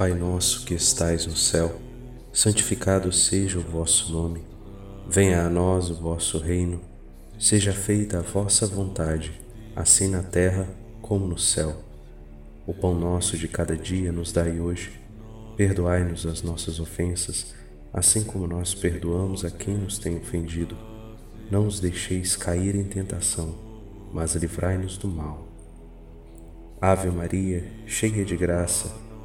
Pai nosso que estais no céu, santificado seja o vosso nome. Venha a nós o vosso reino. Seja feita a vossa vontade, assim na terra como no céu. O pão nosso de cada dia nos dai hoje. Perdoai-nos as nossas ofensas, assim como nós perdoamos a quem nos tem ofendido. Não os deixeis cair em tentação, mas livrai-nos do mal. Ave Maria, cheia de graça,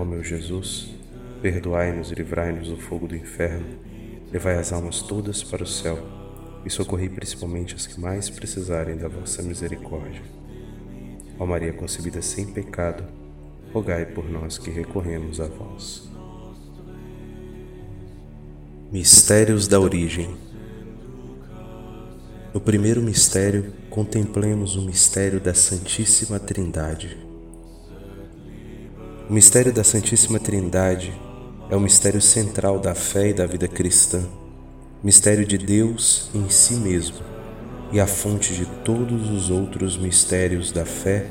Ó meu Jesus, perdoai-nos e livrai-nos do fogo do inferno, levai as almas todas para o céu e socorrei principalmente as que mais precisarem da vossa misericórdia. Ó Maria concebida sem pecado, rogai por nós que recorremos a vós. Mistérios da Origem No primeiro mistério, contemplemos o mistério da Santíssima Trindade. O mistério da Santíssima Trindade é o mistério central da fé e da vida cristã, mistério de Deus em si mesmo e a fonte de todos os outros mistérios da fé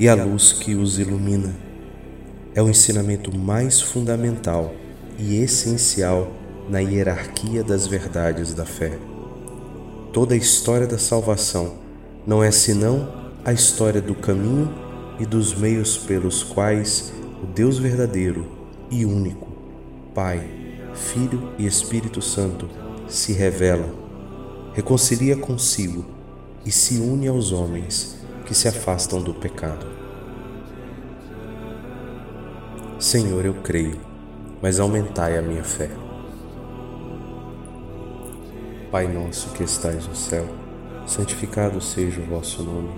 e a luz que os ilumina. É o ensinamento mais fundamental e essencial na hierarquia das verdades da fé. Toda a história da salvação não é senão a história do caminho e dos meios pelos quais o Deus verdadeiro e único, Pai, Filho e Espírito Santo, se revela, reconcilia consigo e se une aos homens que se afastam do pecado. Senhor, eu creio, mas aumentai a minha fé. Pai nosso que estais no céu, santificado seja o vosso nome,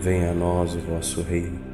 venha a nós o vosso reino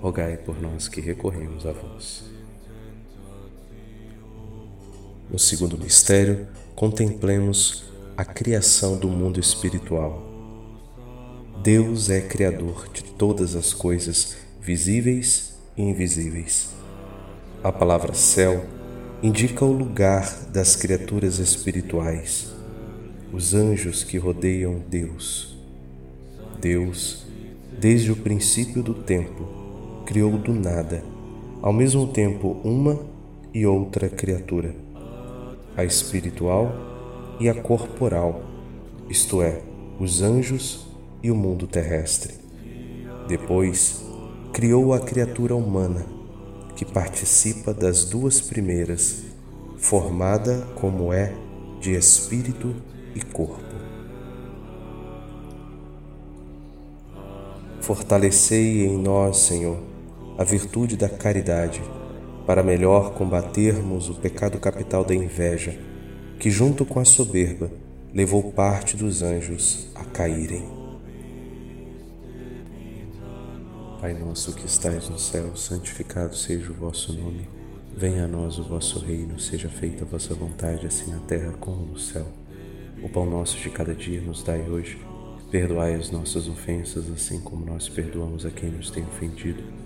rogai por nós que recorremos a vós. No segundo mistério, contemplemos a criação do mundo espiritual. Deus é criador de todas as coisas visíveis e invisíveis. A palavra céu indica o lugar das criaturas espirituais, os anjos que rodeiam Deus. Deus, desde o princípio do tempo, criou do nada, ao mesmo tempo uma e outra criatura, a espiritual e a corporal, isto é, os anjos e o mundo terrestre. Depois, criou a criatura humana, que participa das duas primeiras, formada como é de espírito e corpo. Fortalecei em nós, Senhor, a virtude da caridade, para melhor combatermos o pecado capital da inveja que, junto com a soberba, levou parte dos anjos a caírem. Pai nosso que estais no céu, santificado seja o vosso nome. Venha a nós o vosso reino, seja feita a vossa vontade, assim na terra como no céu. O pão nosso de cada dia nos dai hoje. Perdoai as nossas ofensas, assim como nós perdoamos a quem nos tem ofendido.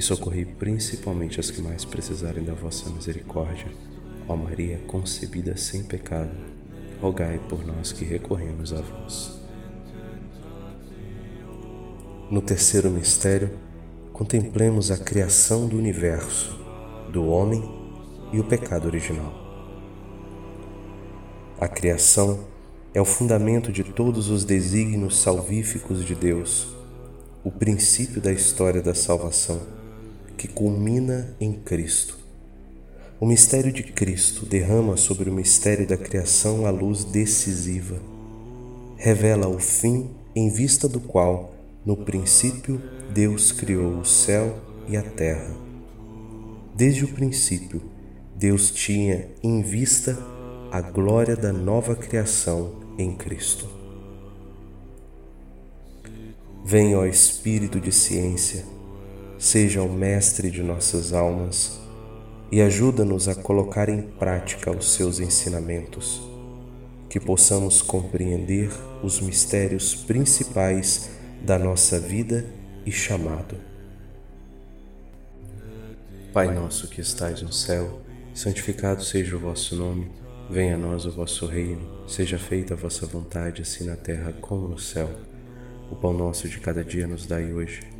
e socorrei principalmente as que mais precisarem da vossa misericórdia. Ó Maria, concebida sem pecado, rogai por nós que recorremos a vós. No terceiro mistério, contemplemos a criação do universo, do homem e o pecado original. A criação é o fundamento de todos os desígnios salvíficos de Deus, o princípio da história da salvação, que culmina em Cristo. O mistério de Cristo derrama sobre o mistério da criação a luz decisiva. Revela o fim em vista do qual, no princípio, Deus criou o céu e a terra. Desde o princípio, Deus tinha em vista a glória da nova criação em Cristo. Venha, ó Espírito de ciência, seja o mestre de nossas almas e ajuda-nos a colocar em prática os seus ensinamentos, que possamos compreender os mistérios principais da nossa vida e chamado. Pai nosso que estais no céu, santificado seja o vosso nome. Venha a nós o vosso reino, seja feita a vossa vontade, assim na terra como no céu. O pão nosso de cada dia nos dai hoje.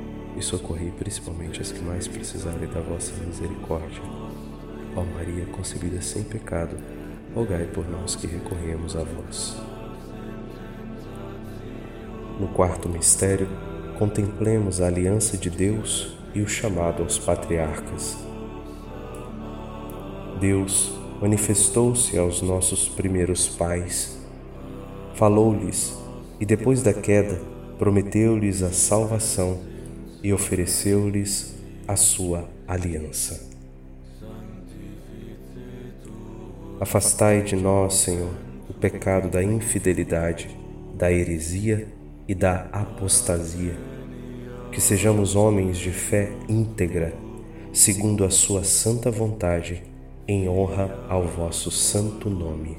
e socorrei principalmente as que mais precisarem da vossa misericórdia. Ó Maria, concebida sem pecado, rogai por nós que recorremos a vós. No quarto mistério, contemplemos a aliança de Deus e o chamado aos patriarcas. Deus manifestou-se aos nossos primeiros pais, falou-lhes e depois da queda prometeu-lhes a salvação e ofereceu-lhes a sua aliança. Afastai de nós, Senhor, o pecado da infidelidade, da heresia e da apostasia, que sejamos homens de fé íntegra, segundo a Sua santa vontade em honra ao vosso santo nome.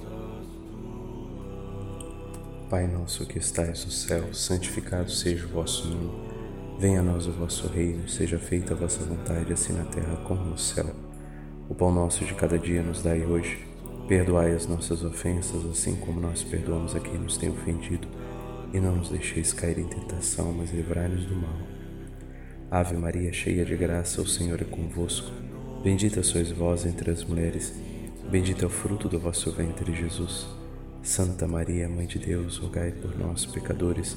Pai nosso que estais no céu, santificado seja o vosso nome. Venha a nós o vosso reino, seja feita a vossa vontade, assim na terra como no céu. O pão nosso de cada dia nos dai hoje. Perdoai as nossas ofensas, assim como nós perdoamos a quem nos tem ofendido. E não nos deixeis cair em tentação, mas livrai-nos do mal. Ave Maria, cheia de graça, o Senhor é convosco. Bendita sois vós entre as mulheres, bendito é o fruto do vosso ventre, Jesus. Santa Maria, Mãe de Deus, rogai por nós, pecadores,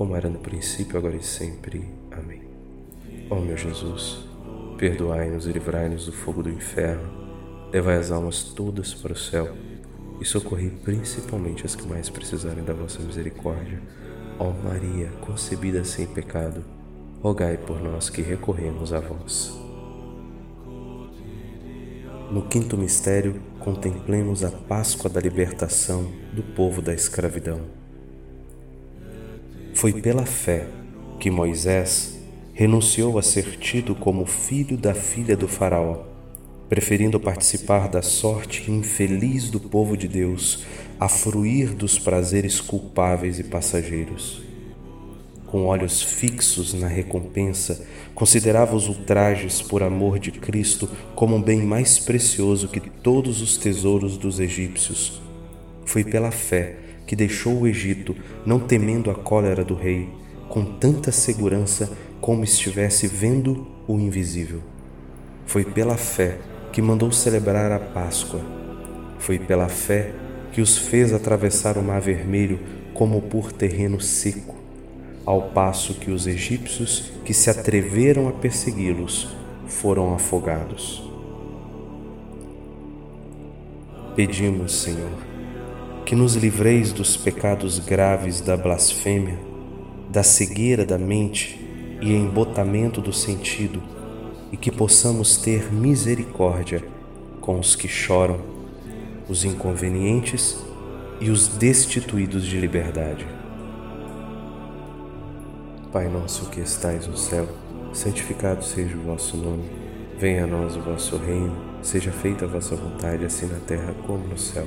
como era no princípio, agora e sempre. Amém. Ó meu Jesus, perdoai-nos e livrai-nos do fogo do inferno, levai as almas todas para o céu e socorrei principalmente as que mais precisarem da vossa misericórdia. Ó Maria, concebida sem pecado, rogai por nós que recorremos a vós. No quinto mistério, contemplemos a Páscoa da libertação do povo da escravidão. Foi pela fé que Moisés renunciou a ser tido como filho da filha do Faraó preferindo participar da sorte infeliz do povo de Deus a fruir dos prazeres culpáveis e passageiros. Com olhos fixos na recompensa, considerava os ultrajes por amor de Cristo como um bem mais precioso que todos os tesouros dos egípcios. Foi pela fé que deixou o Egito, não temendo a cólera do rei, com tanta segurança como estivesse vendo o invisível. Foi pela fé que mandou celebrar a Páscoa. Foi pela fé que os fez atravessar o Mar Vermelho como por terreno seco, ao passo que os egípcios que se atreveram a persegui-los foram afogados. Pedimos, Senhor, que nos livreis dos pecados graves da blasfêmia, da cegueira da mente e embotamento do sentido e que possamos ter misericórdia com os que choram, os inconvenientes e os destituídos de liberdade. Pai nosso que estais no céu, santificado seja o vosso nome. Venha a nós o vosso reino, seja feita a vossa vontade, assim na terra como no céu.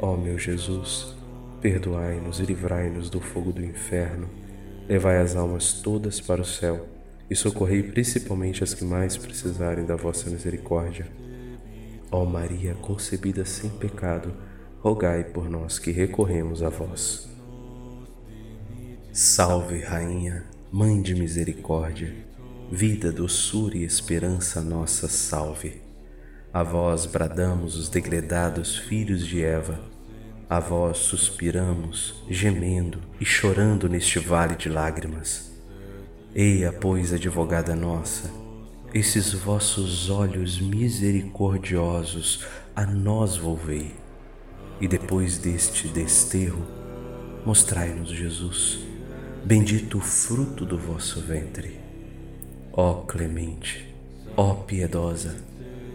Ó meu Jesus, perdoai-nos e livrai-nos do fogo do inferno levai as almas todas para o céu e socorrei principalmente as que mais precisarem da vossa misericórdia. Ó Maria, concebida sem pecado, rogai por nós que recorremos a vós. Salve, Rainha, Mãe de Misericórdia, vida, doçura e esperança nossa, salve. A vós bradamos os degredados filhos de Eva, a vós suspiramos, gemendo e chorando neste vale de lágrimas. Eia, pois, advogada nossa, esses vossos olhos misericordiosos a nós volvei, e depois deste desterro, mostrai-nos Jesus bendito o fruto do vosso ventre. Ó clemente, ó piedosa,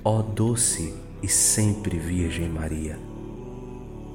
ó doce e sempre Virgem Maria,